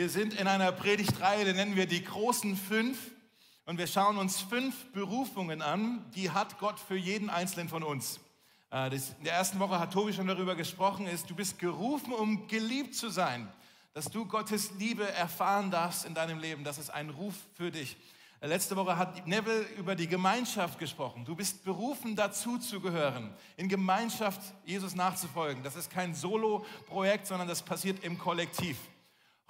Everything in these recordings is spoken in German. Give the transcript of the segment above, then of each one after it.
Wir sind in einer Predigtreihe, die nennen wir die großen fünf. Und wir schauen uns fünf Berufungen an, die hat Gott für jeden Einzelnen von uns. Äh, in der ersten Woche hat Tobi schon darüber gesprochen, ist, du bist gerufen, um geliebt zu sein. Dass du Gottes Liebe erfahren darfst in deinem Leben. Das ist ein Ruf für dich. Äh, letzte Woche hat Neville über die Gemeinschaft gesprochen. Du bist berufen, dazu zu gehören, in Gemeinschaft Jesus nachzufolgen. Das ist kein Solo-Projekt, sondern das passiert im Kollektiv.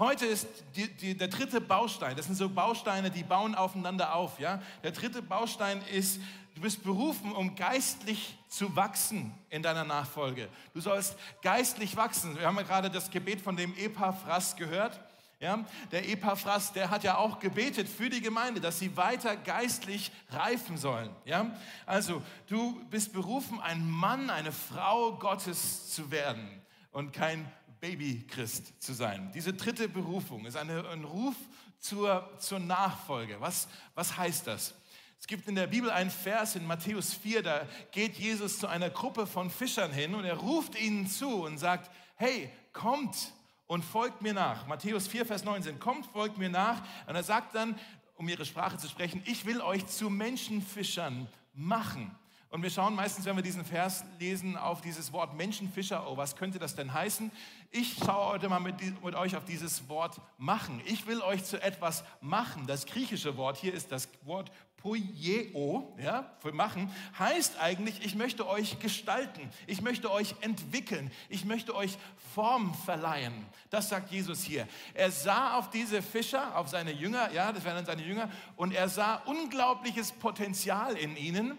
Heute ist die, die, der dritte Baustein, das sind so Bausteine, die bauen aufeinander auf. Ja? Der dritte Baustein ist, du bist berufen, um geistlich zu wachsen in deiner Nachfolge. Du sollst geistlich wachsen. Wir haben ja gerade das Gebet von dem Epaphras gehört. Ja? Der Epaphras, der hat ja auch gebetet für die Gemeinde, dass sie weiter geistlich reifen sollen. Ja? Also du bist berufen, ein Mann, eine Frau Gottes zu werden und kein Babychrist zu sein. Diese dritte Berufung ist eine, ein Ruf zur, zur Nachfolge. Was, was heißt das? Es gibt in der Bibel einen Vers in Matthäus 4, da geht Jesus zu einer Gruppe von Fischern hin und er ruft ihnen zu und sagt, hey, kommt und folgt mir nach. Matthäus 4, Vers 19, kommt, folgt mir nach. Und er sagt dann, um ihre Sprache zu sprechen, ich will euch zu Menschenfischern machen. Und wir schauen meistens, wenn wir diesen Vers lesen, auf dieses Wort Menschenfischer. Oh, was könnte das denn heißen? Ich schaue heute mal mit, mit, euch auf dieses Wort machen. Ich will euch zu etwas machen. Das griechische Wort hier ist das Wort poieo, ja, für machen, heißt eigentlich, ich möchte euch gestalten. Ich möchte euch entwickeln. Ich möchte euch Form verleihen. Das sagt Jesus hier. Er sah auf diese Fischer, auf seine Jünger, ja, das wären dann seine Jünger, und er sah unglaubliches Potenzial in ihnen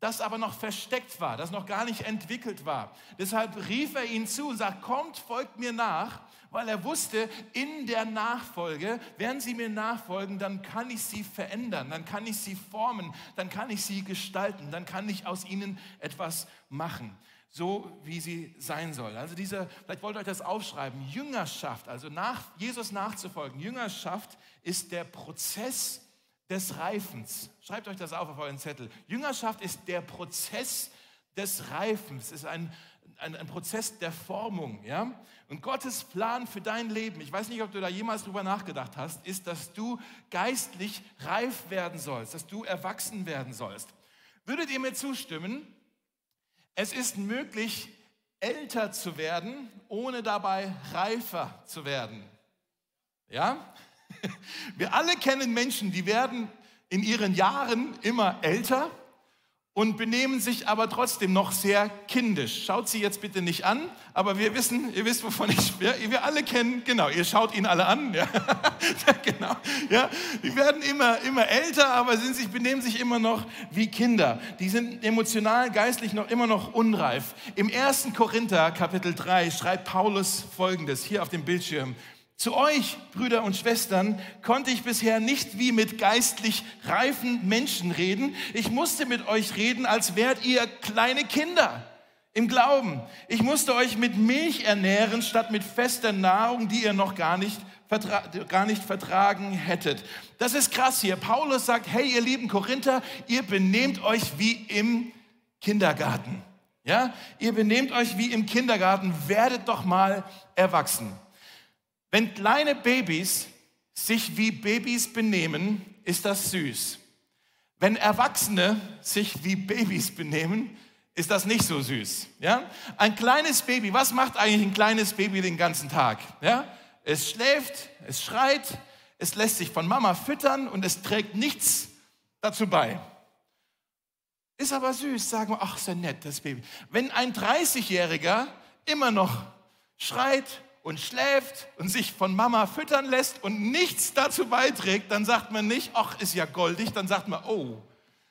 das aber noch versteckt war, das noch gar nicht entwickelt war. Deshalb rief er ihnen zu und sagt, kommt, folgt mir nach, weil er wusste, in der Nachfolge, werden sie mir nachfolgen, dann kann ich sie verändern, dann kann ich sie formen, dann kann ich sie gestalten, dann kann ich aus ihnen etwas machen so wie sie sein soll. Also diese, vielleicht wollt ihr euch das aufschreiben, Jüngerschaft, also nach Jesus nachzufolgen. Jüngerschaft ist der Prozess des Reifens. Schreibt euch das auf auf euren Zettel. Jüngerschaft ist der Prozess des Reifens, ist ein, ein, ein, Prozess der Formung. Ja? Und Gottes Plan für dein Leben, ich weiß nicht, ob du da jemals drüber nachgedacht hast, ist, dass du geistlich reif werden sollst, dass du erwachsen werden sollst. Würdet ihr mir zustimmen? Es ist möglich, älter zu werden, ohne dabei reifer zu werden. Ja? Wir alle kennen Menschen, die werden in ihren Jahren immer älter und benehmen sich aber trotzdem noch sehr kindisch. Schaut sie jetzt bitte nicht an, aber wir wissen, ihr wisst, wovon ich spreche. Wir alle kennen, genau, ihr schaut ihn alle an, ja, genau, ja. Die werden immer, immer älter, aber sind sich, benehmen sich immer noch wie Kinder. Die sind emotional, geistlich noch immer noch unreif. Im 1. Korinther, Kapitel 3, schreibt Paulus Folgendes, hier auf dem Bildschirm. Zu euch, Brüder und Schwestern, konnte ich bisher nicht wie mit geistlich reifen Menschen reden. Ich musste mit euch reden, als wärt ihr kleine Kinder im Glauben. Ich musste euch mit Milch ernähren, statt mit fester Nahrung, die ihr noch gar nicht, gar nicht vertragen hättet. Das ist krass hier. Paulus sagt, hey ihr lieben Korinther, ihr benehmt euch wie im Kindergarten. Ja, ihr benehmt euch wie im Kindergarten, werdet doch mal erwachsen. Wenn kleine Babys sich wie Babys benehmen, ist das süß. Wenn Erwachsene sich wie Babys benehmen, ist das nicht so süß. Ja? Ein kleines Baby, was macht eigentlich ein kleines Baby den ganzen Tag? Ja? Es schläft, es schreit, es lässt sich von Mama füttern und es trägt nichts dazu bei. Ist aber süß, sagen wir, ach, sehr nett, das Baby. Wenn ein 30-Jähriger immer noch schreit, und schläft und sich von Mama füttern lässt und nichts dazu beiträgt, dann sagt man nicht, ach, ist ja goldig, dann sagt man, oh,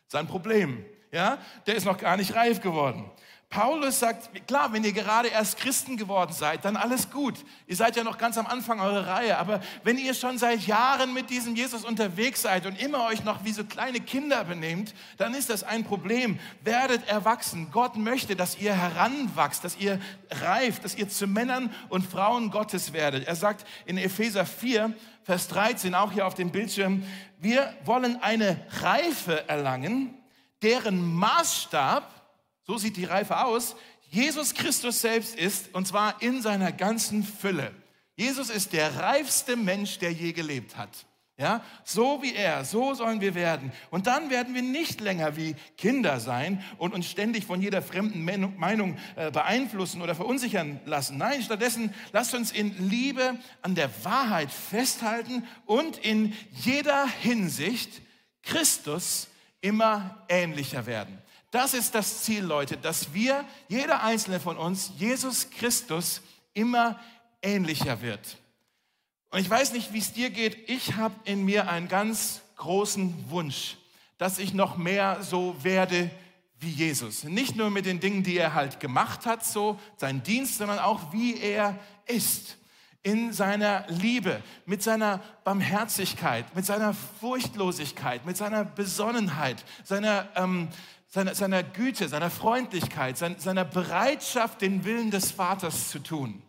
sein Problem. Ja, der ist noch gar nicht reif geworden. Paulus sagt, klar, wenn ihr gerade erst Christen geworden seid, dann alles gut. Ihr seid ja noch ganz am Anfang eurer Reihe. Aber wenn ihr schon seit Jahren mit diesem Jesus unterwegs seid und immer euch noch wie so kleine Kinder benehmt, dann ist das ein Problem. Werdet erwachsen. Gott möchte, dass ihr heranwachst, dass ihr reift, dass ihr zu Männern und Frauen Gottes werdet. Er sagt in Epheser 4, Vers 13, auch hier auf dem Bildschirm, wir wollen eine Reife erlangen, deren Maßstab so sieht die Reife aus. Jesus Christus selbst ist, und zwar in seiner ganzen Fülle. Jesus ist der reifste Mensch, der je gelebt hat. Ja, so wie er, so sollen wir werden. Und dann werden wir nicht länger wie Kinder sein und uns ständig von jeder fremden Meinung äh, beeinflussen oder verunsichern lassen. Nein, stattdessen lasst uns in Liebe an der Wahrheit festhalten und in jeder Hinsicht Christus immer ähnlicher werden. Das ist das Ziel, Leute, dass wir, jeder einzelne von uns, Jesus Christus immer ähnlicher wird. Und ich weiß nicht, wie es dir geht. Ich habe in mir einen ganz großen Wunsch, dass ich noch mehr so werde wie Jesus. Nicht nur mit den Dingen, die er halt gemacht hat, so sein Dienst, sondern auch wie er ist. In seiner Liebe, mit seiner Barmherzigkeit, mit seiner Furchtlosigkeit, mit seiner Besonnenheit, seiner, ähm, seiner, seiner Güte, seiner Freundlichkeit, seiner Bereitschaft, den Willen des Vaters zu tun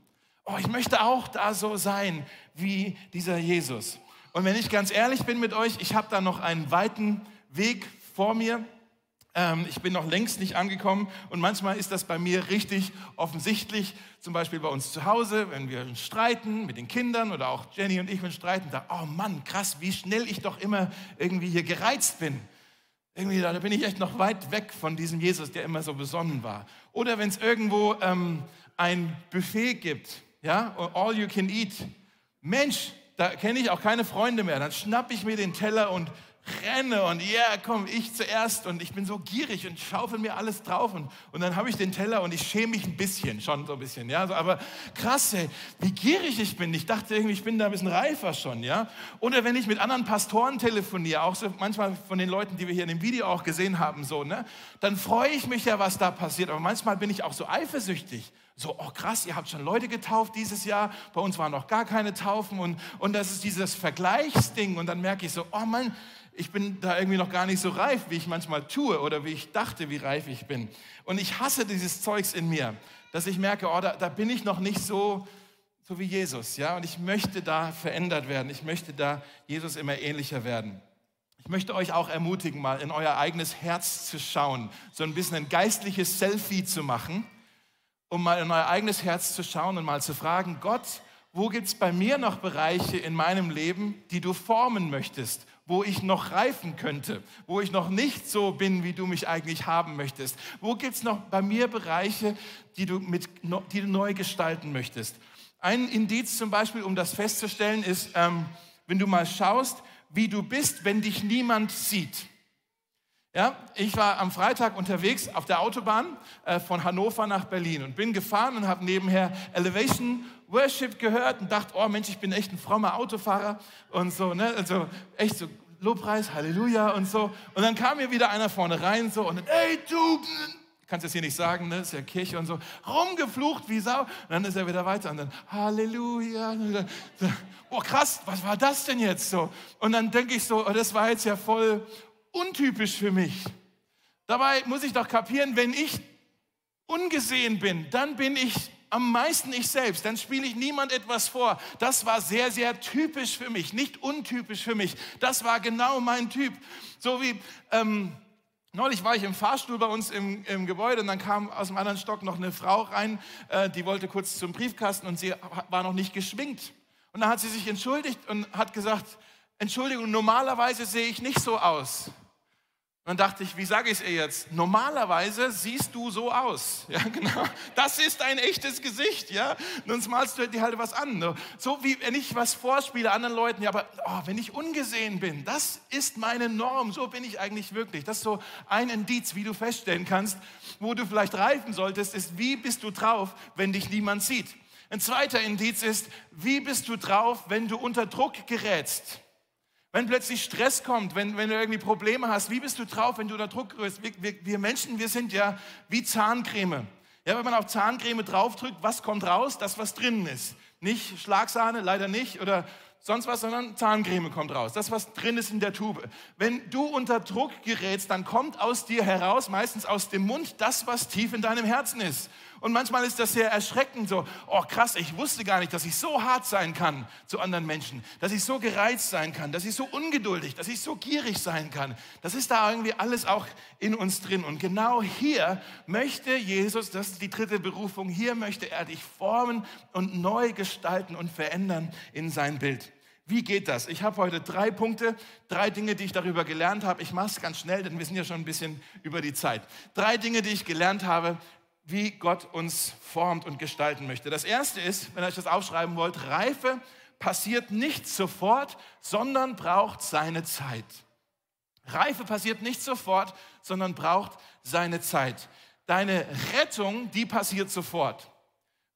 oh, ich möchte auch da so sein wie dieser Jesus. Und wenn ich ganz ehrlich bin mit euch, ich habe da noch einen weiten Weg vor mir. Ähm, ich bin noch längst nicht angekommen und manchmal ist das bei mir richtig offensichtlich, zum Beispiel bei uns zu Hause, wenn wir streiten mit den Kindern oder auch Jenny und ich, wenn streiten, da, oh Mann, krass, wie schnell ich doch immer irgendwie hier gereizt bin. Irgendwie, da bin ich echt noch weit weg von diesem Jesus, der immer so besonnen war. Oder wenn es irgendwo ähm, ein Buffet gibt ja, all you can eat. Mensch, da kenne ich auch keine Freunde mehr. Dann schnapp ich mir den Teller und renne und ja, yeah, komm, ich zuerst und ich bin so gierig und schaufel mir alles drauf und, und dann habe ich den Teller und ich schäme mich ein bisschen, schon so ein bisschen, ja, so, aber krass, ey, wie gierig ich bin. Ich dachte irgendwie, ich bin da ein bisschen reifer schon, ja. Oder wenn ich mit anderen Pastoren telefoniere, auch so manchmal von den Leuten, die wir hier in dem Video auch gesehen haben, so, ne, dann freue ich mich ja, was da passiert, aber manchmal bin ich auch so eifersüchtig. So, oh krass, ihr habt schon Leute getauft dieses Jahr, bei uns waren noch gar keine Taufen und, und das ist dieses Vergleichsding und dann merke ich so, oh Mann, ich bin da irgendwie noch gar nicht so reif, wie ich manchmal tue oder wie ich dachte, wie reif ich bin. Und ich hasse dieses Zeugs in mir, dass ich merke, oh, da, da bin ich noch nicht so, so wie Jesus, ja, und ich möchte da verändert werden, ich möchte da Jesus immer ähnlicher werden. Ich möchte euch auch ermutigen, mal in euer eigenes Herz zu schauen, so ein bisschen ein geistliches Selfie zu machen um mal in euer eigenes Herz zu schauen und mal zu fragen, Gott, wo gibt es bei mir noch Bereiche in meinem Leben, die du formen möchtest, wo ich noch reifen könnte, wo ich noch nicht so bin, wie du mich eigentlich haben möchtest? Wo gibt es noch bei mir Bereiche, die du, mit, die du neu gestalten möchtest? Ein Indiz zum Beispiel, um das festzustellen, ist, ähm, wenn du mal schaust, wie du bist, wenn dich niemand sieht. Ja, ich war am Freitag unterwegs auf der Autobahn äh, von Hannover nach Berlin und bin gefahren und habe nebenher Elevation Worship gehört und dachte, oh Mensch, ich bin echt ein frommer Autofahrer und so, ne? Also echt so Lobpreis, Halleluja und so. Und dann kam mir wieder einer vorne rein so und dann, ey du, kannst es hier nicht sagen, ne? ist ja Kirche und so, rumgeflucht wie Sau. Und dann ist er wieder weiter und dann Halleluja. Oh krass, was war das denn jetzt so? Und dann denke ich so, oh, das war jetzt ja voll untypisch für mich. Dabei muss ich doch kapieren, wenn ich ungesehen bin, dann bin ich am meisten ich selbst, dann spiele ich niemand etwas vor. Das war sehr, sehr typisch für mich, nicht untypisch für mich. Das war genau mein Typ. So wie ähm, neulich war ich im Fahrstuhl bei uns im, im, Gebäude und dann kam aus dem anderen Stock noch eine Frau rein, äh, die wollte kurz zum Briefkasten und sie war noch nicht geschminkt. Und dann hat sie sich entschuldigt und hat gesagt, Entschuldigung, normalerweise sehe ich nicht so aus. Und dann dachte ich, wie sage ich es ihr jetzt? Normalerweise siehst du so aus. Ja, genau. Das ist ein echtes Gesicht, ja. Sonst malst du dir halt was an. So wie wenn ich was vorspiele anderen Leuten, ja, aber oh, wenn ich ungesehen bin, das ist meine Norm. So bin ich eigentlich wirklich. Das ist so ein Indiz, wie du feststellen kannst, wo du vielleicht reifen solltest, ist, wie bist du drauf, wenn dich niemand sieht. Ein zweiter Indiz ist, wie bist du drauf, wenn du unter Druck gerätst. Wenn plötzlich Stress kommt, wenn, wenn du irgendwie Probleme hast, wie bist du drauf, wenn du unter Druck gerührst? Wir, wir, wir, Menschen, wir sind ja wie Zahncreme. Ja, wenn man auf Zahncreme draufdrückt, was kommt raus? Das, was drinnen ist. Nicht Schlagsahne, leider nicht, oder sonst was, sondern Zahncreme kommt raus. Das, was drin ist in der Tube. Wenn du unter Druck gerätst, dann kommt aus dir heraus, meistens aus dem Mund, das, was tief in deinem Herzen ist. Und manchmal ist das sehr erschreckend, so, oh krass, ich wusste gar nicht, dass ich so hart sein kann zu anderen Menschen, dass ich so gereizt sein kann, dass ich so ungeduldig, dass ich so gierig sein kann. Das ist da irgendwie alles auch in uns drin. Und genau hier möchte Jesus, das ist die dritte Berufung, hier möchte er dich formen und neu gestalten und verändern in sein Bild. Wie geht das? Ich habe heute drei Punkte, drei Dinge, die ich darüber gelernt habe. Ich mache es ganz schnell, denn wir sind ja schon ein bisschen über die Zeit. Drei Dinge, die ich gelernt habe, wie Gott uns formt und gestalten möchte. Das erste ist, wenn ihr euch das aufschreiben wollt, Reife passiert nicht sofort, sondern braucht seine Zeit. Reife passiert nicht sofort, sondern braucht seine Zeit. Deine Rettung, die passiert sofort.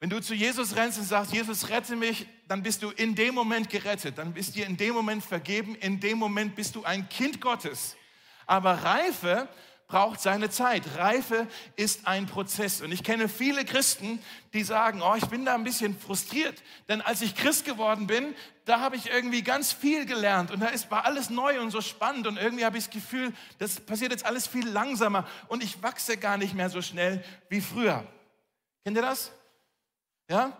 Wenn du zu Jesus rennst und sagst, Jesus rette mich, dann bist du in dem Moment gerettet, dann bist dir in dem Moment vergeben, in dem Moment bist du ein Kind Gottes. Aber Reife braucht seine Zeit. Reife ist ein Prozess. Und ich kenne viele Christen, die sagen, oh, ich bin da ein bisschen frustriert. Denn als ich Christ geworden bin, da habe ich irgendwie ganz viel gelernt. Und da ist, war alles neu und so spannend. Und irgendwie habe ich das Gefühl, das passiert jetzt alles viel langsamer. Und ich wachse gar nicht mehr so schnell wie früher. Kennt ihr das? Ja?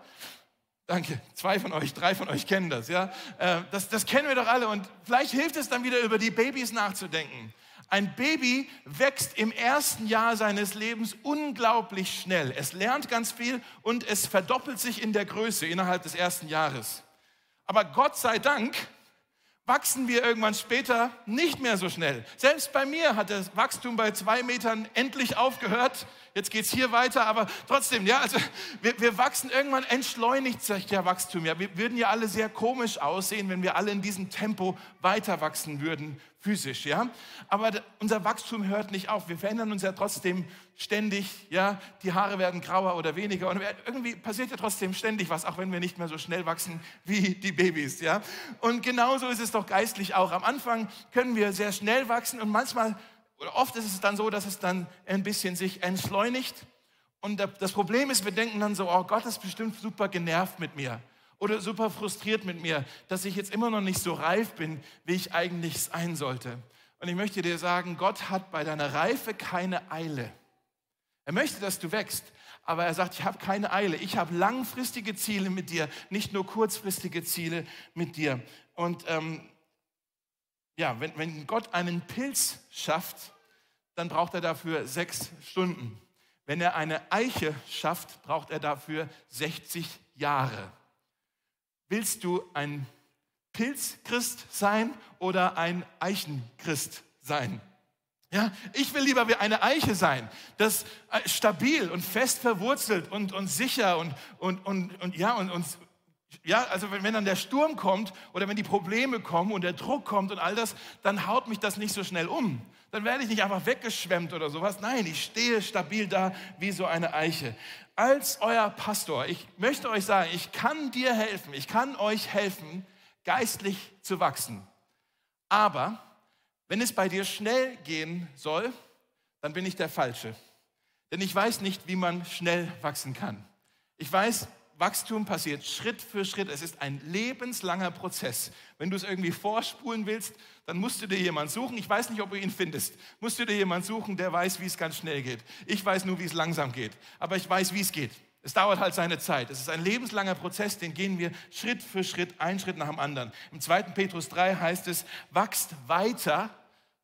Danke. Zwei von euch, drei von euch kennen das. Ja? Äh, das, das kennen wir doch alle. Und vielleicht hilft es dann wieder über die Babys nachzudenken. Ein Baby wächst im ersten Jahr seines Lebens unglaublich schnell. Es lernt ganz viel und es verdoppelt sich in der Größe innerhalb des ersten Jahres. Aber Gott sei Dank wachsen wir irgendwann später nicht mehr so schnell. Selbst bei mir hat das Wachstum bei zwei Metern endlich aufgehört. Jetzt geht es hier weiter, aber trotzdem, ja, also wir, wir wachsen irgendwann entschleunigt sich der Wachstum. Ja, wir würden ja alle sehr komisch aussehen, wenn wir alle in diesem Tempo weiter wachsen würden physisch, ja. Aber unser Wachstum hört nicht auf. Wir verändern uns ja trotzdem ständig, ja. Die Haare werden grauer oder weniger und irgendwie passiert ja trotzdem ständig was, auch wenn wir nicht mehr so schnell wachsen wie die Babys, ja. Und genauso ist es doch geistlich auch. Am Anfang können wir sehr schnell wachsen und manchmal oder oft ist es dann so, dass es dann ein bisschen sich entschleunigt. Und das Problem ist, wir denken dann so, oh Gott ist bestimmt super genervt mit mir oder super frustriert mit mir, dass ich jetzt immer noch nicht so reif bin, wie ich eigentlich sein sollte. Und ich möchte dir sagen, Gott hat bei deiner Reife keine Eile. Er möchte, dass du wächst, aber er sagt, ich habe keine Eile. Ich habe langfristige Ziele mit dir, nicht nur kurzfristige Ziele mit dir. Und ähm, ja, wenn, wenn Gott einen Pilz schafft, dann braucht er dafür sechs Stunden. Wenn er eine Eiche schafft, braucht er dafür 60 Jahre. Willst du ein Pilzchrist sein oder ein Eichenchrist sein? Ja, ich will lieber wie eine Eiche sein, das äh, stabil und fest verwurzelt und, und sicher und, und, und, und, ja, und, und ja, also wenn, wenn dann der Sturm kommt oder wenn die Probleme kommen und der Druck kommt und all das, dann haut mich das nicht so schnell um. Dann werde ich nicht einfach weggeschwemmt oder sowas. Nein, ich stehe stabil da wie so eine Eiche als euer Pastor, ich möchte euch sagen, ich kann dir helfen, ich kann euch helfen, geistlich zu wachsen. Aber wenn es bei dir schnell gehen soll, dann bin ich der Falsche. Denn ich weiß nicht, wie man schnell wachsen kann. Ich weiß, Wachstum passiert Schritt für Schritt. Es ist ein lebenslanger Prozess. Wenn du es irgendwie vorspulen willst, dann musst du dir jemanden suchen. Ich weiß nicht, ob du ihn findest. Musst du dir jemanden suchen, der weiß, wie es ganz schnell geht. Ich weiß nur, wie es langsam geht. Aber ich weiß, wie es geht. Es dauert halt seine Zeit. Es ist ein lebenslanger Prozess, den gehen wir Schritt für Schritt, einen Schritt nach dem anderen. Im 2. Petrus 3 heißt es, wachst weiter,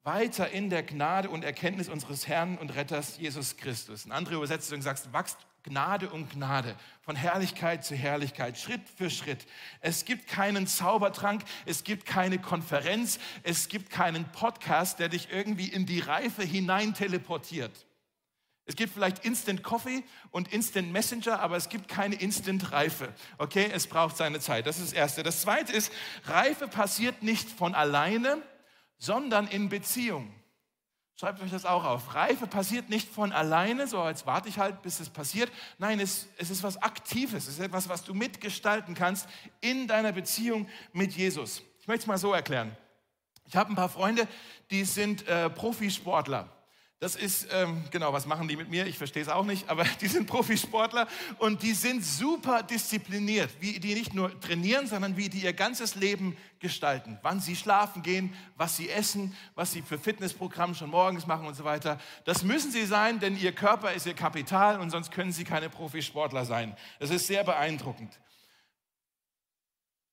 weiter in der Gnade und Erkenntnis unseres Herrn und Retters Jesus Christus. Eine andere Übersetzung sagt, wachst Gnade um Gnade, von Herrlichkeit zu Herrlichkeit, Schritt für Schritt. Es gibt keinen Zaubertrank, es gibt keine Konferenz, es gibt keinen Podcast, der dich irgendwie in die Reife hinein teleportiert. Es gibt vielleicht Instant Coffee und Instant Messenger, aber es gibt keine Instant Reife. Okay, es braucht seine Zeit. Das ist das Erste. Das Zweite ist, Reife passiert nicht von alleine, sondern in Beziehung. Schreibt euch das auch auf. Reife passiert nicht von alleine, so als warte ich halt, bis es passiert. Nein, es, es ist was Aktives. Es ist etwas, was du mitgestalten kannst in deiner Beziehung mit Jesus. Ich möchte es mal so erklären. Ich habe ein paar Freunde, die sind äh, Profisportler. Das ist, ähm, genau, was machen die mit mir? Ich verstehe es auch nicht, aber die sind Profisportler und die sind super diszipliniert, wie die nicht nur trainieren, sondern wie die ihr ganzes Leben gestalten. Wann sie schlafen gehen, was sie essen, was sie für Fitnessprogramm schon morgens machen und so weiter. Das müssen sie sein, denn ihr Körper ist ihr Kapital und sonst können sie keine Profisportler sein. Das ist sehr beeindruckend.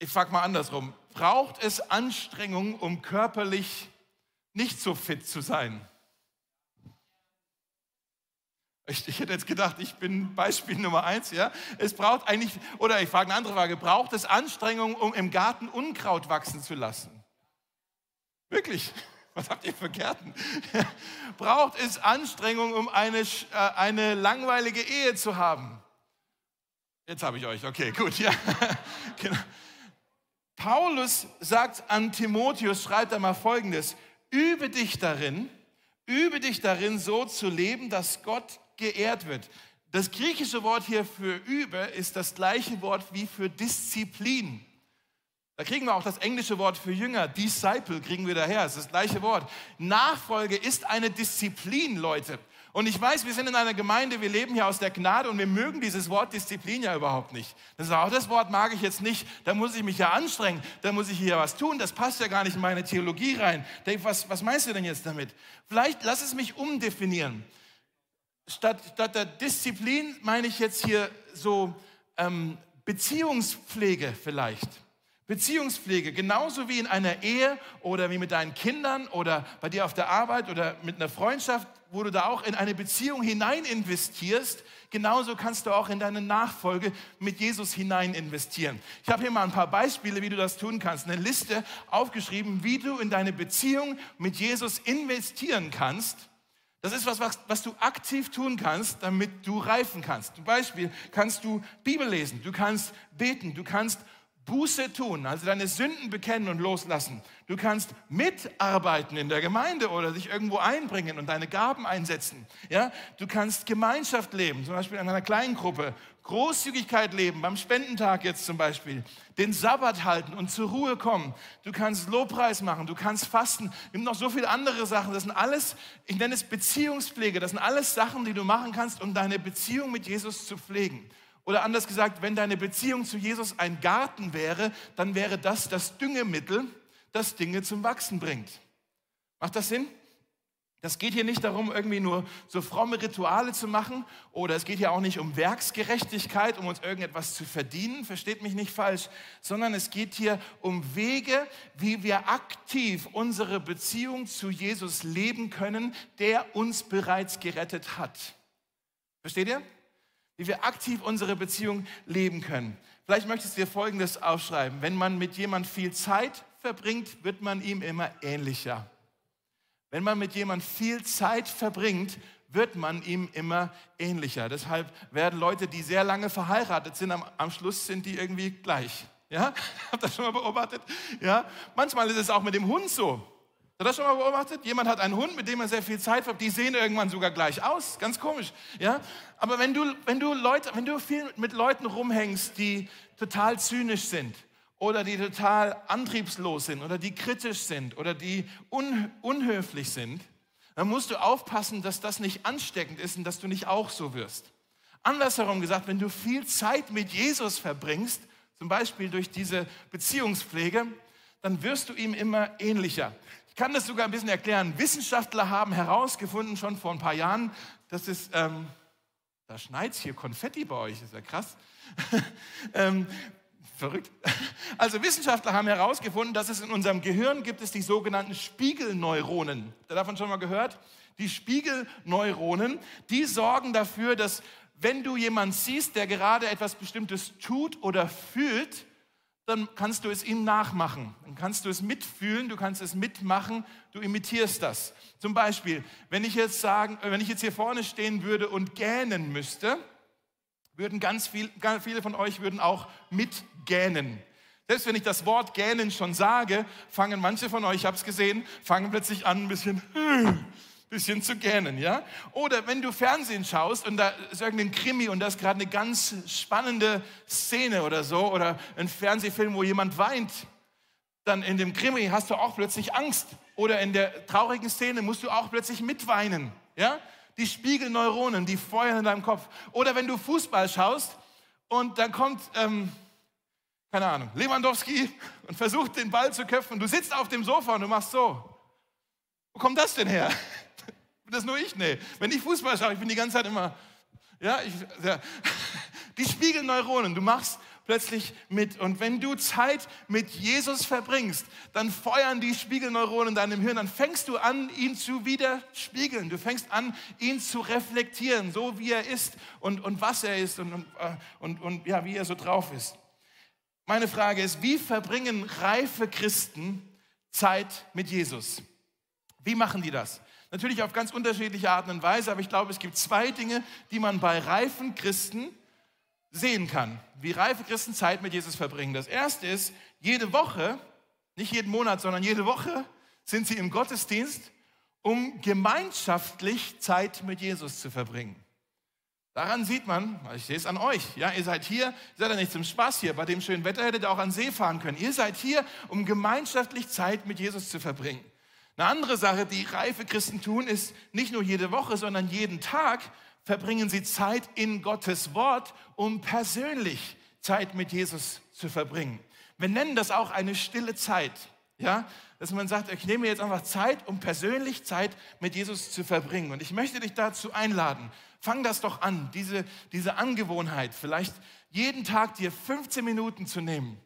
Ich frage mal andersrum. Braucht es Anstrengung, um körperlich nicht so fit zu sein? Ich, ich, hätte jetzt gedacht, ich bin Beispiel Nummer eins. Ja? Es braucht eigentlich, oder ich frage eine andere Frage, braucht es Anstrengung, um im Garten Unkraut wachsen zu lassen? Wirklich? Was habt ihr für Gärten? braucht es Anstrengung, um eine, äh, eine langweilige Ehe zu haben? Jetzt habe ich euch, okay, gut, ja. genau. Paulus sagt an Timotheus, schreibt einmal folgendes, übe dich darin, übe dich darin, so zu leben, dass Gott geehrt wird. Das griechische Wort hier für übe ist das gleiche Wort wie für Disziplin. Da kriegen wir auch das englische Wort für Jünger, Disciple kriegen wir daher, das ist das gleiche Wort. Nachfolge ist eine Disziplin, Leute. Und ich weiß, wir sind in einer Gemeinde, wir leben hier aus der Gnade und wir mögen dieses Wort Disziplin ja überhaupt nicht. Das ist auch das Wort mag ich jetzt nicht. Da muss ich mich ja anstrengen, da muss ich hier was tun. Das passt ja gar nicht in meine Theologie rein. Dave, was, was meinst du denn jetzt damit? Vielleicht lass es mich umdefinieren statt, statt der Disziplin meine ich jetzt hier so ähm, Beziehungspflege vielleicht. Beziehungspflege, genauso wie in einer Ehe oder wie mit deinen Kindern oder bei dir auf der Arbeit oder mit einer Freundschaft, wo du da auch in eine Beziehung hinein investierst, genauso kannst du auch in deine Nachfolge mit Jesus hinein investieren. Ich habe hier mal ein paar Beispiele, wie du das tun kannst. Eine Liste aufgeschrieben, wie du in deine Beziehung mit Jesus investieren kannst das ist was, was, was, du aktiv tun kannst, damit du reifen kannst. Zum Beispiel kannst du Bibel lesen, du kannst beten, du kannst Buße tun, also deine Sünden bekennen und loslassen. Du kannst mitarbeiten in der Gemeinde oder dich irgendwo einbringen und deine Gaben einsetzen. Ja? Du kannst Gemeinschaft leben, zum Beispiel in einer kleinen Gruppe Großzügigkeit leben, beim Spendentag jetzt zum Beispiel, den Sabbat halten und zur Ruhe kommen. Du kannst Lobpreis machen, du kannst fasten. Gibt noch so viele andere Sachen. Das sind alles, ich nenne es Beziehungspflege. Das sind alles Sachen, die du machen kannst, um deine Beziehung mit Jesus zu pflegen. Oder anders gesagt, wenn deine Beziehung zu Jesus ein Garten wäre, dann wäre das das Düngemittel, das Dinge zum Wachsen bringt. Macht das Sinn? Das geht hier nicht darum, irgendwie nur so fromme Rituale zu machen oder es geht hier auch nicht um Werksgerechtigkeit, um uns irgendetwas zu verdienen, versteht mich nicht falsch, sondern es geht hier um Wege, wie wir aktiv unsere Beziehung zu Jesus leben können, der uns bereits gerettet hat. Versteht ihr? Wie wir aktiv unsere Beziehung leben können. Vielleicht möchtest du dir Folgendes aufschreiben. Wenn man mit jemand viel Zeit verbringt, wird man ihm immer ähnlicher. Wenn man mit jemand viel Zeit verbringt, wird man ihm immer ähnlicher. Deshalb werden Leute, die sehr lange verheiratet sind, am, am Schluss sind die irgendwie gleich. Ja? Habt ihr das schon mal beobachtet? Ja? Manchmal ist es auch mit dem Hund so. Ihr das schon mal beobachtet? Jemand hat einen Hund, mit dem er sehr viel Zeit verbringt. Die sehen irgendwann sogar gleich aus. Ganz komisch. Ja? Aber wenn du, wenn, du Leute, wenn du viel mit Leuten rumhängst, die total zynisch sind, oder die total antriebslos sind oder die kritisch sind oder die un unhöflich sind, dann musst du aufpassen, dass das nicht ansteckend ist und dass du nicht auch so wirst. Andersherum gesagt, wenn du viel Zeit mit Jesus verbringst, zum Beispiel durch diese Beziehungspflege, dann wirst du ihm immer ähnlicher. Ich kann das sogar ein bisschen erklären. Wissenschaftler haben herausgefunden, schon vor ein paar Jahren, dass es, ähm, da schneit hier Konfetti bei euch, ist ja krass. ähm, Verrückt. Also Wissenschaftler haben herausgefunden, dass es in unserem Gehirn gibt es die sogenannten Spiegelneuronen. Habt ihr davon schon mal gehört? Die Spiegelneuronen, die sorgen dafür, dass wenn du jemanden siehst, der gerade etwas Bestimmtes tut oder fühlt, dann kannst du es ihm nachmachen. Dann kannst du es mitfühlen, du kannst es mitmachen, du imitierst das. Zum Beispiel, wenn ich jetzt sagen, wenn ich jetzt hier vorne stehen würde und gähnen müsste, würden ganz, viel, ganz viele von euch würden auch mitgähnen. Selbst wenn ich das Wort gähnen schon sage, fangen manche von euch, ich habe es gesehen, fangen plötzlich an, ein bisschen, bisschen zu gähnen, ja? Oder wenn du Fernsehen schaust und da ist irgendein Krimi und da ist gerade eine ganz spannende Szene oder so oder ein Fernsehfilm, wo jemand weint, dann in dem Krimi hast du auch plötzlich Angst oder in der traurigen Szene musst du auch plötzlich mitweinen. Ja? Die Spiegelneuronen, die feuern in deinem Kopf. Oder wenn du Fußball schaust und dann kommt, ähm, keine Ahnung, Lewandowski und versucht den Ball zu köpfen. Du sitzt auf dem Sofa und du machst so. Wo kommt das denn her? Das nur ich? Nee. Wenn ich Fußball schaue, ich bin die ganze Zeit immer, ja, ich, ja. die Spiegelneuronen, du machst plötzlich mit. Und wenn du Zeit mit Jesus verbringst, dann feuern die Spiegelneuronen in deinem Hirn, dann fängst du an, ihn zu widerspiegeln. Du fängst an, ihn zu reflektieren, so wie er ist und, und was er ist und, und, äh, und, und ja, wie er so drauf ist. Meine Frage ist, wie verbringen reife Christen Zeit mit Jesus? Wie machen die das? Natürlich auf ganz unterschiedliche Arten und Weise, aber ich glaube, es gibt zwei Dinge, die man bei reifen Christen sehen kann, wie reife Christen Zeit mit Jesus verbringen. Das erste ist, jede Woche, nicht jeden Monat, sondern jede Woche sind sie im Gottesdienst, um gemeinschaftlich Zeit mit Jesus zu verbringen. Daran sieht man, ich sehe es an euch, ja, ihr seid hier, seid ja nicht zum Spaß hier, bei dem schönen Wetter hättet ihr auch an See fahren können. Ihr seid hier, um gemeinschaftlich Zeit mit Jesus zu verbringen. Eine andere Sache, die reife Christen tun, ist nicht nur jede Woche, sondern jeden Tag verbringen sie Zeit in Gottes Wort, um persönlich Zeit mit Jesus zu verbringen. Wir nennen das auch eine stille Zeit. Ja, dass man sagt, ich nehme jetzt einfach Zeit, um persönlich Zeit mit Jesus zu verbringen. Und ich möchte dich dazu einladen. Fang das doch an, diese, diese Angewohnheit, vielleicht jeden Tag dir 15 Minuten zu nehmen.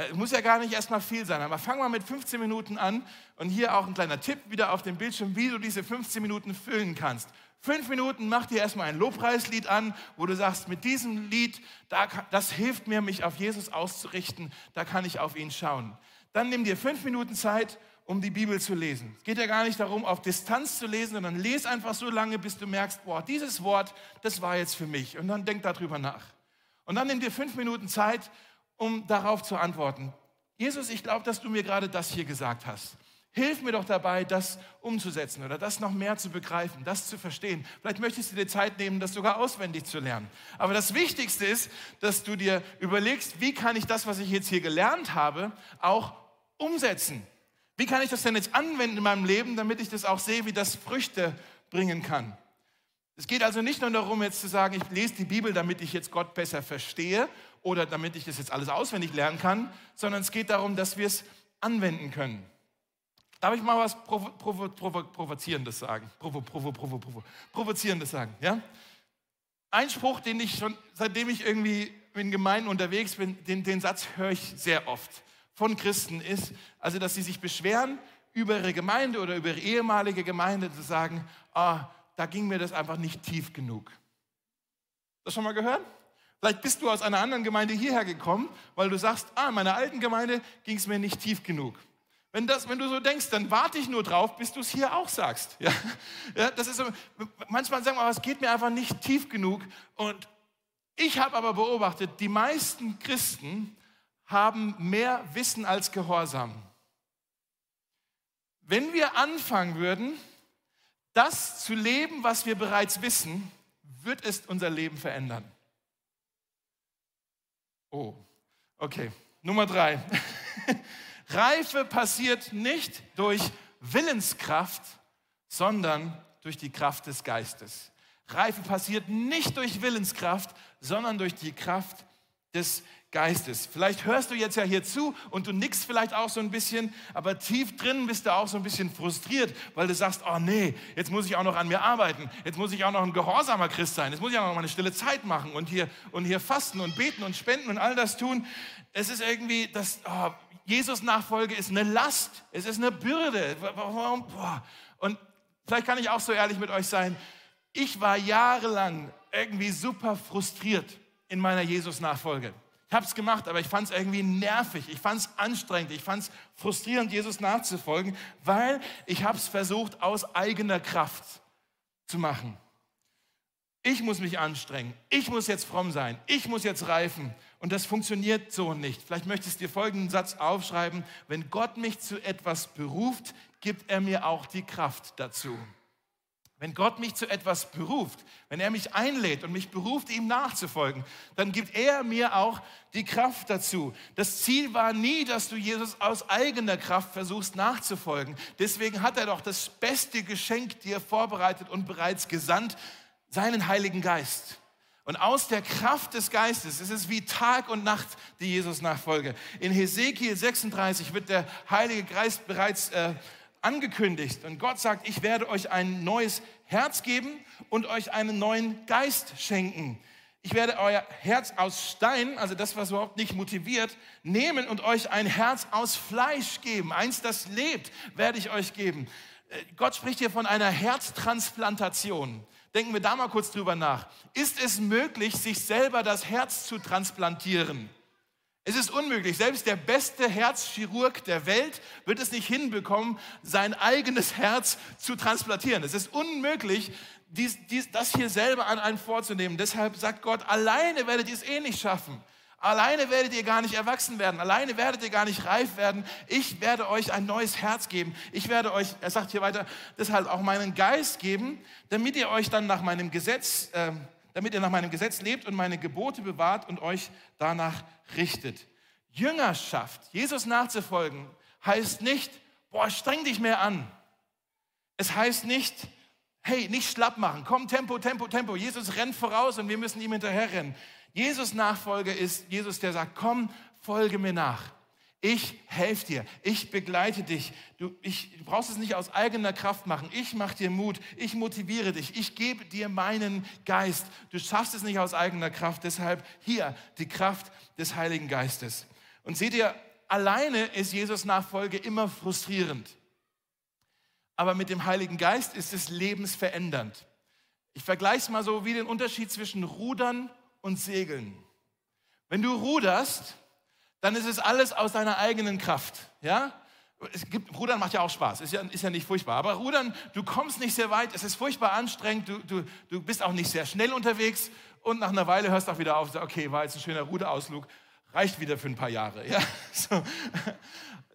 Äh, muss ja gar nicht erstmal viel sein, aber fang mal mit 15 Minuten an. Und hier auch ein kleiner Tipp wieder auf dem Bildschirm, wie du diese 15 Minuten füllen kannst. Fünf Minuten mach dir erstmal ein Lobpreislied an, wo du sagst, mit diesem Lied, das hilft mir, mich auf Jesus auszurichten, da kann ich auf ihn schauen. Dann nimm dir fünf Minuten Zeit, um die Bibel zu lesen. Es geht ja gar nicht darum, auf Distanz zu lesen, sondern lese einfach so lange, bis du merkst, boah, dieses Wort, das war jetzt für mich. Und dann denk darüber nach. Und dann nimm dir fünf Minuten Zeit, um darauf zu antworten. Jesus, ich glaube, dass du mir gerade das hier gesagt hast. Hilf mir doch dabei, das umzusetzen oder das noch mehr zu begreifen, das zu verstehen. Vielleicht möchtest du dir Zeit nehmen, das sogar auswendig zu lernen. Aber das Wichtigste ist, dass du dir überlegst, wie kann ich das, was ich jetzt hier gelernt habe, auch umsetzen? Wie kann ich das denn jetzt anwenden in meinem Leben, damit ich das auch sehe, wie das Früchte bringen kann? Es geht also nicht nur darum, jetzt zu sagen, ich lese die Bibel, damit ich jetzt Gott besser verstehe oder damit ich das jetzt alles auswendig lernen kann, sondern es geht darum, dass wir es anwenden können. Darf ich mal was provo provo provo Provozierendes sagen? Provo, provo, provo, provo, Provozierendes sagen, ja? Ein Spruch, den ich schon, seitdem ich irgendwie in Gemeinden unterwegs bin, den, den Satz höre ich sehr oft von Christen, ist, also, dass sie sich beschweren über ihre Gemeinde oder über ihre ehemalige Gemeinde, zu sagen, ah, da ging mir das einfach nicht tief genug. Das schon mal gehört? Vielleicht bist du aus einer anderen Gemeinde hierher gekommen, weil du sagst, ah, in meiner alten Gemeinde ging es mir nicht tief genug. Wenn, das, wenn du so denkst, dann warte ich nur drauf, bis du es hier auch sagst. Ja? Ja, das ist manchmal sagen wir, es geht mir einfach nicht tief genug. Und ich habe aber beobachtet, die meisten Christen haben mehr Wissen als Gehorsam. Wenn wir anfangen würden, das zu leben, was wir bereits wissen, wird es unser Leben verändern. Oh, okay. Nummer drei. Reife passiert nicht durch Willenskraft, sondern durch die Kraft des Geistes. Reife passiert nicht durch Willenskraft, sondern durch die Kraft des Geistes. Vielleicht hörst du jetzt ja hier zu und du nickst vielleicht auch so ein bisschen, aber tief drin bist du auch so ein bisschen frustriert, weil du sagst, oh nee, jetzt muss ich auch noch an mir arbeiten, jetzt muss ich auch noch ein gehorsamer Christ sein, jetzt muss ich auch noch mal eine stille Zeit machen und hier, und hier fasten und beten und spenden und all das tun. Es ist irgendwie, das, oh, Jesus-Nachfolge ist eine Last, es ist eine Bürde. Und vielleicht kann ich auch so ehrlich mit euch sein, ich war jahrelang irgendwie super frustriert in meiner Jesus-Nachfolge. Ich habe es gemacht, aber ich fand es irgendwie nervig, ich fand es anstrengend, ich fand es frustrierend, Jesus nachzufolgen, weil ich habe es versucht aus eigener Kraft zu machen. Ich muss mich anstrengen, ich muss jetzt fromm sein, ich muss jetzt reifen. Und das funktioniert so nicht. Vielleicht möchtest du dir folgenden Satz aufschreiben. Wenn Gott mich zu etwas beruft, gibt er mir auch die Kraft dazu. Wenn Gott mich zu etwas beruft, wenn er mich einlädt und mich beruft, ihm nachzufolgen, dann gibt er mir auch die Kraft dazu. Das Ziel war nie, dass du Jesus aus eigener Kraft versuchst nachzufolgen. Deswegen hat er doch das beste Geschenk dir vorbereitet und bereits gesandt, seinen Heiligen Geist. Und aus der Kraft des Geistes ist es wie Tag und Nacht die Jesus-Nachfolge. In Hesekiel 36 wird der Heilige Geist bereits äh, angekündigt. Und Gott sagt, ich werde euch ein neues Herz geben und euch einen neuen Geist schenken. Ich werde euer Herz aus Stein, also das, was überhaupt nicht motiviert, nehmen und euch ein Herz aus Fleisch geben. Eins, das lebt, werde ich euch geben. Äh, Gott spricht hier von einer Herztransplantation. Denken wir da mal kurz drüber nach. Ist es möglich, sich selber das Herz zu transplantieren? Es ist unmöglich. Selbst der beste Herzchirurg der Welt wird es nicht hinbekommen, sein eigenes Herz zu transplantieren. Es ist unmöglich, dies, dies, das hier selber an einen vorzunehmen. Deshalb sagt Gott, alleine werdet ihr es eh nicht schaffen. Alleine werdet ihr gar nicht erwachsen werden. Alleine werdet ihr gar nicht reif werden. Ich werde euch ein neues Herz geben. Ich werde euch, er sagt hier weiter, deshalb auch meinen Geist geben, damit ihr euch dann nach meinem Gesetz, äh, damit ihr nach meinem Gesetz lebt und meine Gebote bewahrt und euch danach richtet. Jüngerschaft, Jesus nachzufolgen, heißt nicht, boah, streng dich mehr an. Es heißt nicht, hey, nicht schlapp machen, komm, Tempo, Tempo, Tempo. Jesus rennt voraus und wir müssen ihm hinterherrennen. Jesus Nachfolger ist Jesus, der sagt, komm, folge mir nach. Ich helfe dir, ich begleite dich. Du, ich, du brauchst es nicht aus eigener Kraft machen. Ich mache dir Mut, ich motiviere dich, ich gebe dir meinen Geist. Du schaffst es nicht aus eigener Kraft, deshalb hier die Kraft des Heiligen Geistes. Und seht ihr, alleine ist Jesus Nachfolge immer frustrierend. Aber mit dem Heiligen Geist ist es lebensverändernd. Ich vergleiche es mal so wie den Unterschied zwischen Rudern und Segeln. Wenn du ruderst, dann ist es alles aus deiner eigenen Kraft. Ja? Es gibt, Rudern macht ja auch Spaß, ist ja, ist ja nicht furchtbar. Aber Rudern, du kommst nicht sehr weit, es ist furchtbar anstrengend, du, du, du bist auch nicht sehr schnell unterwegs und nach einer Weile hörst du auch wieder auf, okay, war jetzt ein schöner Ruderausflug, reicht wieder für ein paar Jahre. Ja? So.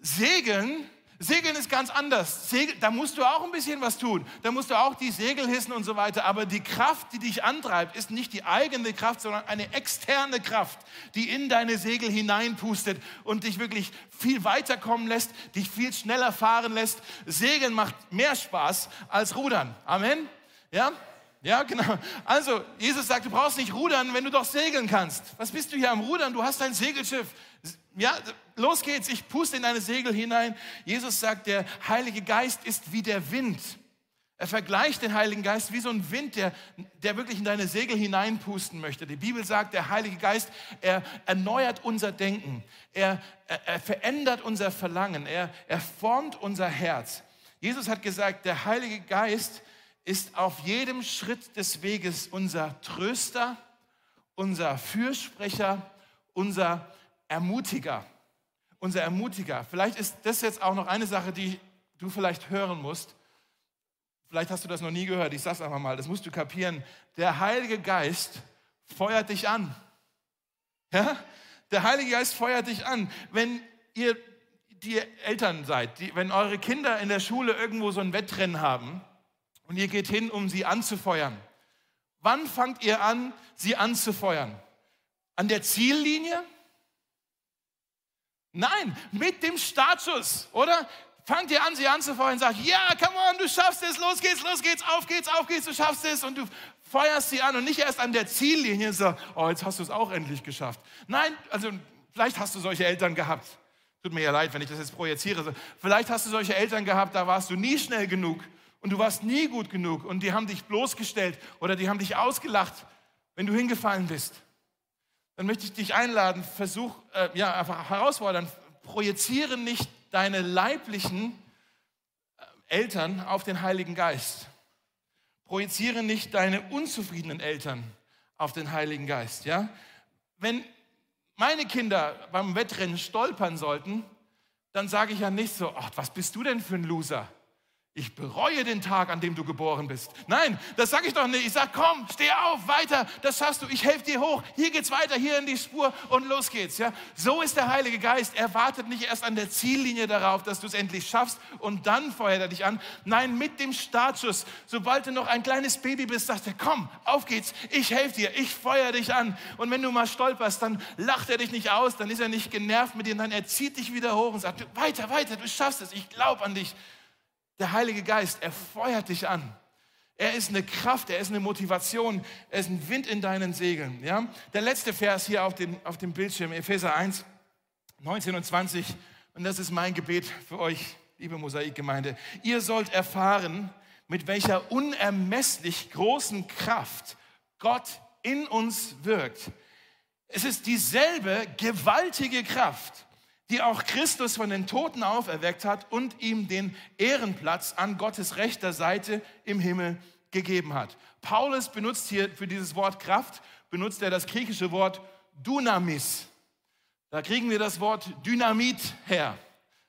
Segeln Segeln ist ganz anders. Segel, da musst du auch ein bisschen was tun. Da musst du auch die Segel hissen und so weiter. Aber die Kraft, die dich antreibt, ist nicht die eigene Kraft, sondern eine externe Kraft, die in deine Segel hineinpustet und dich wirklich viel weiterkommen lässt, dich viel schneller fahren lässt. Segeln macht mehr Spaß als Rudern. Amen? Ja? Ja, genau. Also, Jesus sagt, du brauchst nicht rudern, wenn du doch segeln kannst. Was bist du hier am Rudern? Du hast ein Segelschiff. Ja, los geht's, ich puste in deine Segel hinein. Jesus sagt, der Heilige Geist ist wie der Wind. Er vergleicht den Heiligen Geist wie so ein Wind, der, der wirklich in deine Segel hineinpusten möchte. Die Bibel sagt, der Heilige Geist, er erneuert unser Denken. Er, er, er verändert unser Verlangen. Er, er formt unser Herz. Jesus hat gesagt, der Heilige Geist ist auf jedem Schritt des Weges unser Tröster, unser Fürsprecher, unser Ermutiger unser Ermutiger. Vielleicht ist das jetzt auch noch eine Sache, die du vielleicht hören musst. Vielleicht hast du das noch nie gehört. Ich sage es einfach mal, das musst du kapieren. Der Heilige Geist feuert dich an. Ja? Der Heilige Geist feuert dich an. Wenn ihr die Eltern seid, die, wenn eure Kinder in der Schule irgendwo so ein Wettrennen haben und ihr geht hin, um sie anzufeuern, wann fangt ihr an, sie anzufeuern? An der Ziellinie? Nein, mit dem Startschuss, oder? Fangt ihr an, sie anzufeuern, sagt, ja, come on, du schaffst es, los geht's, los geht's, auf geht's, auf geht's, du schaffst es und du feuerst sie an und nicht erst an der Ziellinie und sagst, oh, jetzt hast du es auch endlich geschafft. Nein, also vielleicht hast du solche Eltern gehabt. Tut mir ja leid, wenn ich das jetzt projiziere. Vielleicht hast du solche Eltern gehabt, da warst du nie schnell genug und du warst nie gut genug und die haben dich bloßgestellt oder die haben dich ausgelacht, wenn du hingefallen bist dann möchte ich dich einladen, versuch, äh, ja, einfach herausfordern, projiziere nicht deine leiblichen äh, Eltern auf den Heiligen Geist. Projiziere nicht deine unzufriedenen Eltern auf den Heiligen Geist, ja? Wenn meine Kinder beim Wettrennen stolpern sollten, dann sage ich ja nicht so, ach, was bist du denn für ein Loser? Ich bereue den Tag, an dem du geboren bist. Nein, das sage ich doch nicht. Ich sage, komm, steh auf, weiter, das schaffst du. Ich helfe dir hoch. Hier geht's weiter, hier in die Spur und los geht's. Ja, so ist der Heilige Geist. Er wartet nicht erst an der Ziellinie darauf, dass du es endlich schaffst und dann feuert er dich an. Nein, mit dem Startschuss, sobald du noch ein kleines Baby bist, sagt er, komm, auf geht's. Ich helfe dir, ich feuer dich an. Und wenn du mal stolperst, dann lacht er dich nicht aus, dann ist er nicht genervt mit dir, dann er zieht dich wieder hoch und sagt, weiter, weiter, du schaffst es. Ich glaube an dich. Der Heilige Geist, er feuert dich an. Er ist eine Kraft, er ist eine Motivation, er ist ein Wind in deinen Segeln. Ja? Der letzte Vers hier auf dem, auf dem Bildschirm, Epheser 1, 19 und 20. Und das ist mein Gebet für euch, liebe Mosaikgemeinde. Ihr sollt erfahren, mit welcher unermesslich großen Kraft Gott in uns wirkt. Es ist dieselbe gewaltige Kraft, die auch Christus von den Toten auferweckt hat und ihm den Ehrenplatz an Gottes rechter Seite im Himmel gegeben hat. Paulus benutzt hier für dieses Wort Kraft, benutzt er das griechische Wort Dynamis. Da kriegen wir das Wort Dynamit her.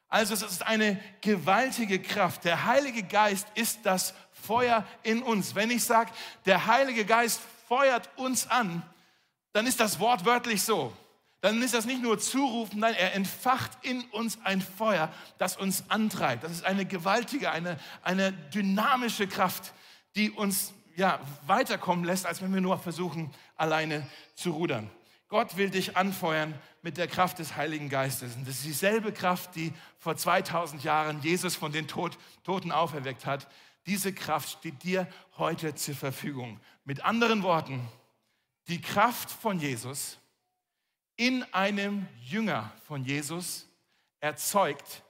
Also es ist eine gewaltige Kraft. Der Heilige Geist ist das Feuer in uns. Wenn ich sage, der Heilige Geist feuert uns an, dann ist das wortwörtlich so dann ist das nicht nur zurufen, nein, er entfacht in uns ein Feuer, das uns antreibt. Das ist eine gewaltige, eine, eine dynamische Kraft, die uns ja, weiterkommen lässt, als wenn wir nur versuchen, alleine zu rudern. Gott will dich anfeuern mit der Kraft des Heiligen Geistes. Und das ist dieselbe Kraft, die vor 2000 Jahren Jesus von den Tod, Toten auferweckt hat. Diese Kraft steht dir heute zur Verfügung. Mit anderen Worten, die Kraft von Jesus in einem Jünger von Jesus erzeugt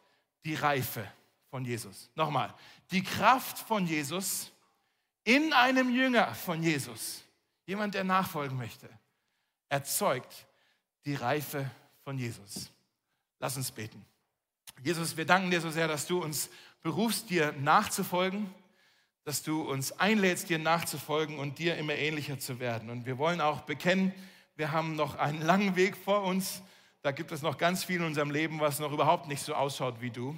die Reife von Jesus. Nochmal, die Kraft von Jesus in einem Jünger von Jesus, jemand, der nachfolgen möchte, erzeugt die Reife von Jesus. Lass uns beten. Jesus, wir danken dir so sehr, dass du uns berufst, dir nachzufolgen, dass du uns einlädst, dir nachzufolgen und dir immer ähnlicher zu werden. Und wir wollen auch bekennen, wir haben noch einen langen Weg vor uns. Da gibt es noch ganz viel in unserem Leben, was noch überhaupt nicht so ausschaut wie du.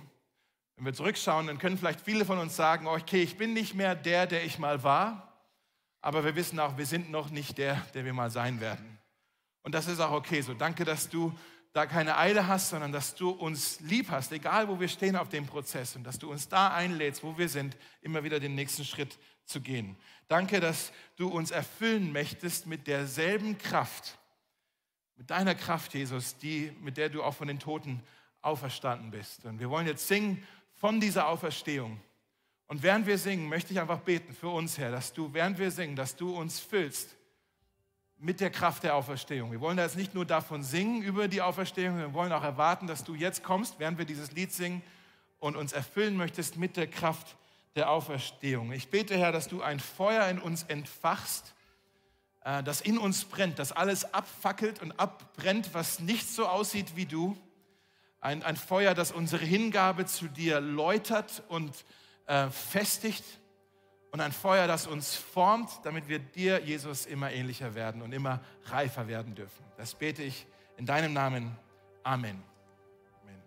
Wenn wir zurückschauen, dann können vielleicht viele von uns sagen, oh, okay, ich bin nicht mehr der, der ich mal war, aber wir wissen auch, wir sind noch nicht der, der wir mal sein werden. Und das ist auch okay so. Danke, dass du da keine Eile hast, sondern dass du uns lieb hast, egal wo wir stehen auf dem Prozess und dass du uns da einlädst, wo wir sind, immer wieder den nächsten Schritt zu gehen. Danke, dass du uns erfüllen möchtest mit derselben Kraft, mit deiner Kraft, Jesus, die, mit der du auch von den Toten auferstanden bist. Und wir wollen jetzt singen von dieser Auferstehung. Und während wir singen, möchte ich einfach beten für uns, Herr, dass du, während wir singen, dass du uns füllst mit der Kraft der Auferstehung. Wir wollen da jetzt nicht nur davon singen über die Auferstehung, wir wollen auch erwarten, dass du jetzt kommst, während wir dieses Lied singen und uns erfüllen möchtest mit der Kraft der Auferstehung. Ich bete, Herr, dass du ein Feuer in uns entfachst, äh, das in uns brennt, das alles abfackelt und abbrennt, was nicht so aussieht wie du. Ein, ein Feuer, das unsere Hingabe zu dir läutert und äh, festigt und ein Feuer, das uns formt, damit wir dir, Jesus, immer ähnlicher werden und immer reifer werden dürfen. Das bete ich in deinem Namen. Amen.